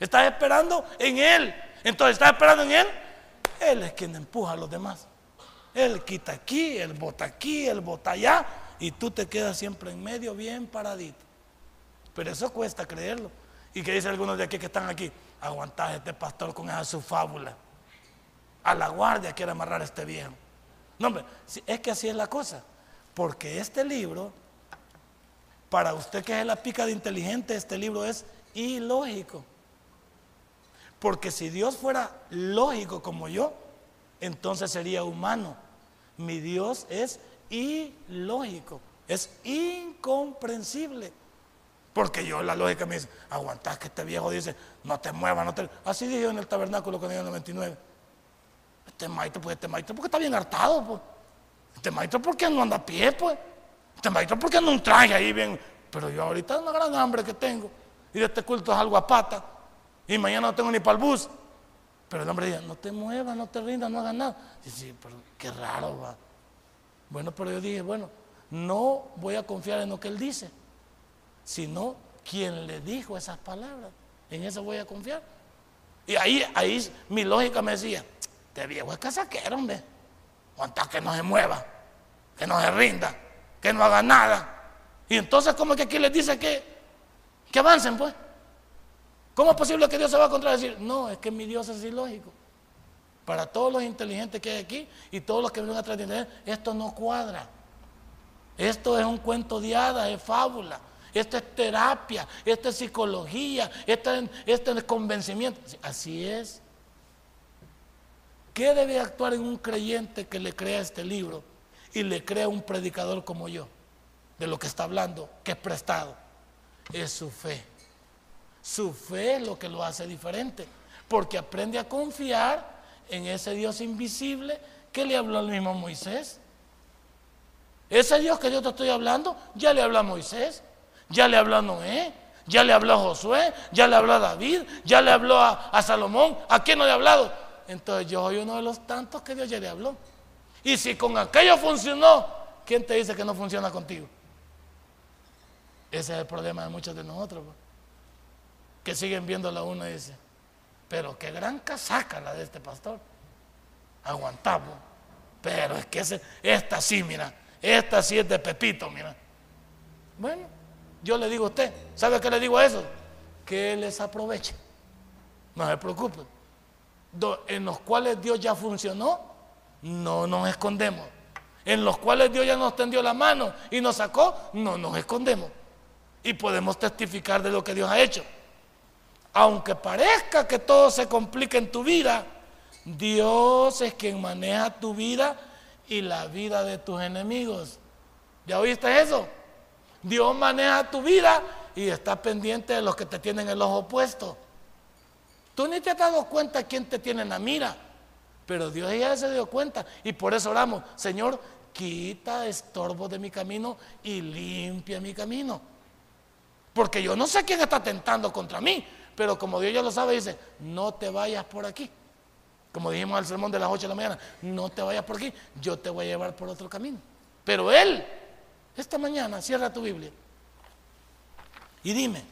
[SPEAKER 2] Estás esperando en Él. Entonces, estás esperando en Él. Él es quien empuja a los demás. Él quita aquí, él bota aquí, él bota allá, y tú te quedas siempre en medio, bien paradito. Pero eso cuesta creerlo. ¿Y que dice algunos de aquí que están aquí? Aguantad este pastor con esa su fábula. A la guardia quiere amarrar a este viejo. No, hombre, es que así es la cosa. Porque este libro, para usted que es la pica de inteligente, este libro es ilógico. Porque si Dios fuera lógico como yo, entonces sería humano mi Dios es ilógico, es incomprensible. Porque yo la lógica me dice, aguantás que este viejo dice, no te muevas, no te... Así dije en el tabernáculo con el 99. Este maestro, pues este maestro, porque está bien hartado, pues. Este maestro, ¿por qué no anda a pie, pues? Este maestro, ¿por qué no un traje ahí bien? Pero yo ahorita una gran hambre que tengo. Y de este culto es algo a pata. Y mañana no tengo ni para el bus. Pero el hombre dice, no te muevas, no te rindas, no hagas nada. Dice, pero qué raro va. Bueno, pero yo dije, bueno, no voy a confiar en lo que él dice, sino quien le dijo esas palabras. En eso voy a confiar. Y ahí, ahí mi lógica me decía, te viejo es casaquero, hombre. Aguanta que no se mueva, que no se rinda, que no haga nada. Y entonces, ¿cómo es que aquí les dice que, que avancen, pues? ¿Cómo es posible que Dios se va a contradecir? No, es que mi Dios es ilógico. Para todos los inteligentes que hay aquí y todos los que vienen atrás de él, esto no cuadra. Esto es un cuento de hadas, es fábula. Esto es terapia, esto es psicología, esto es, esto es convencimiento. Así es. ¿Qué debe actuar en un creyente que le crea este libro y le crea un predicador como yo? De lo que está hablando, que es prestado. Es su fe. Su fe es lo que lo hace diferente. Porque aprende a confiar en ese Dios invisible que le habló al mismo Moisés. Ese Dios que yo te estoy hablando, ya le habló a Moisés, ya le habló a Noé, ya le habló a Josué, ya le habló a David, ya le habló a, a Salomón. ¿A quién no le ha hablado? Entonces yo soy uno de los tantos que Dios ya le habló. Y si con aquello funcionó, ¿quién te dice que no funciona contigo? Ese es el problema de muchos de nosotros. Que siguen viéndola uno y dice, pero qué gran casaca la de este pastor. Aguantamos. Pero es que esta sí, mira, esta sí es de Pepito, mira. Bueno, yo le digo a usted, ¿sabe qué le digo a eso? Que les aproveche. No se preocupe en los cuales Dios ya funcionó, no nos escondemos. En los cuales Dios ya nos tendió la mano y nos sacó, no nos escondemos. Y podemos testificar de lo que Dios ha hecho. Aunque parezca que todo se complique en tu vida, Dios es quien maneja tu vida y la vida de tus enemigos. ¿Ya oíste eso? Dios maneja tu vida y está pendiente de los que te tienen el ojo puesto. Tú ni te has dado cuenta quién te tiene en la mira, pero Dios ya se dio cuenta y por eso oramos, Señor, quita estorbo de mi camino y limpia mi camino. Porque yo no sé quién está tentando contra mí, pero como Dios ya lo sabe, dice, no te vayas por aquí. Como dijimos al sermón de las 8 de la mañana, no te vayas por aquí, yo te voy a llevar por otro camino. Pero Él, esta mañana, cierra tu Biblia y dime,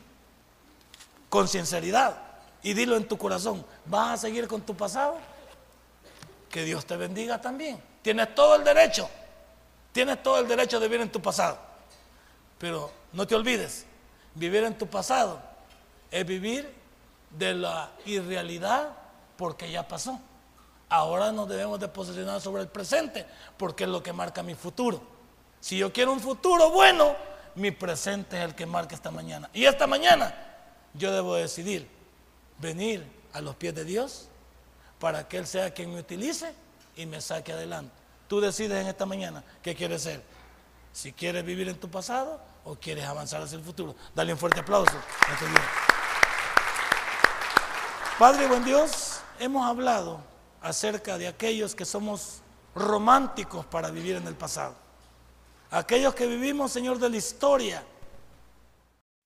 [SPEAKER 2] con sinceridad, y dilo en tu corazón, ¿vas a seguir con tu pasado? Que Dios te bendiga también. Tienes todo el derecho, tienes todo el derecho de vivir en tu pasado. Pero no te olvides, vivir en tu pasado es vivir de la irrealidad porque ya pasó. Ahora nos debemos de posicionar sobre el presente porque es lo que marca mi futuro. Si yo quiero un futuro bueno, mi presente es el que marca esta mañana. Y esta mañana yo debo decidir venir a los pies de Dios para que Él sea quien me utilice y me saque adelante. Tú decides en esta mañana qué quieres ser. Si quieres vivir en tu pasado o quieres avanzar hacia el futuro. Dale un fuerte aplauso. Padre buen Dios, hemos hablado acerca de aquellos que somos románticos para vivir en el pasado. Aquellos que vivimos, Señor, de la historia